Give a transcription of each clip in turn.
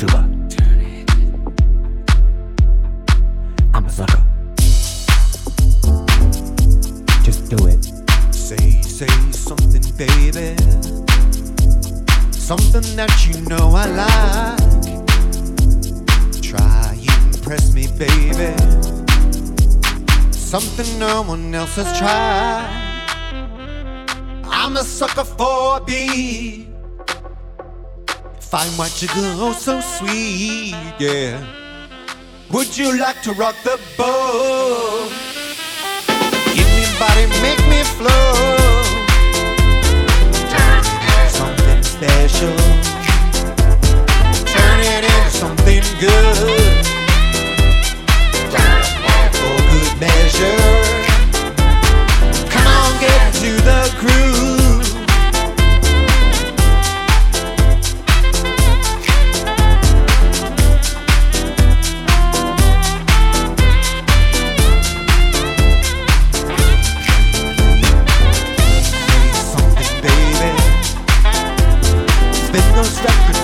I'm a sucker. Just do it. Say, say something baby. Something that you know I like. Try and impress me baby. Something no one else has tried. I'm a sucker for a beat. Find what you oh so sweet, yeah. Would you like to rock the boat? Give me body, make me float.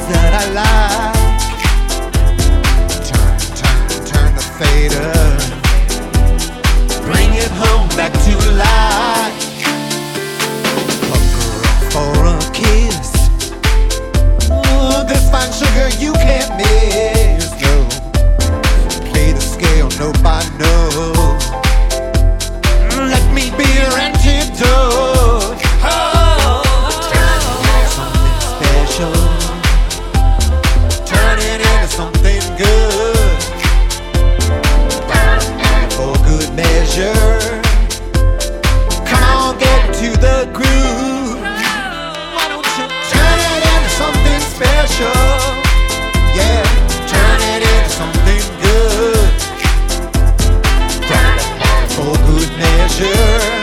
that I lie. Measure.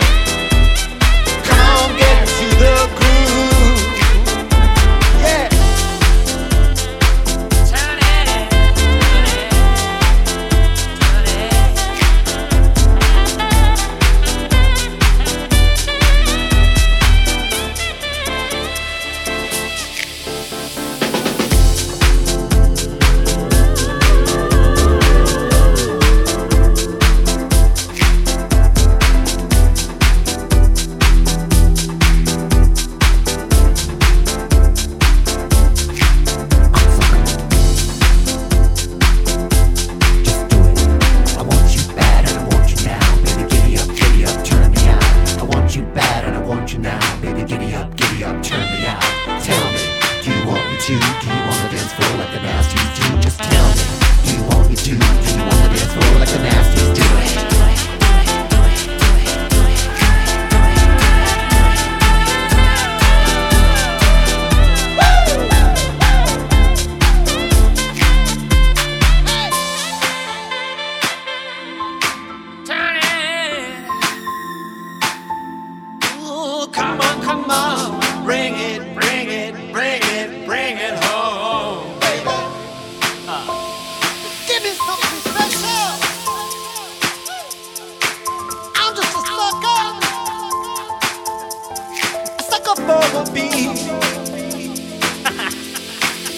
Be,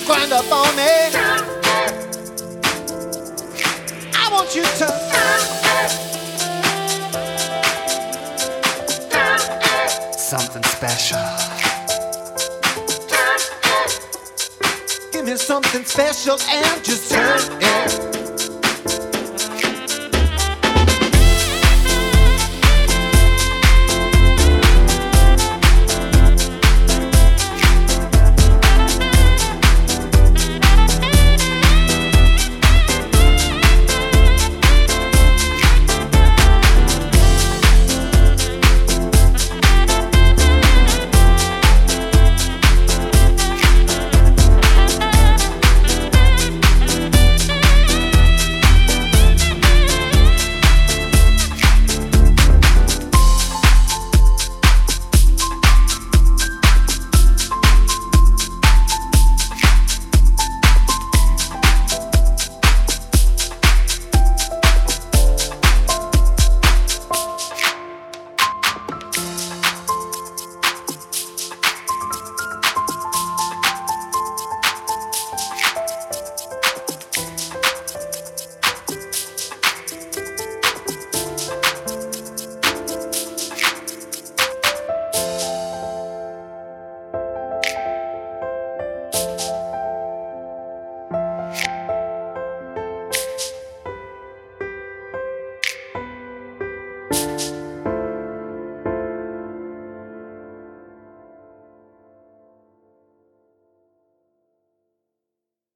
Grind up on it. I want you to. Something special. Give me something special and just turn it.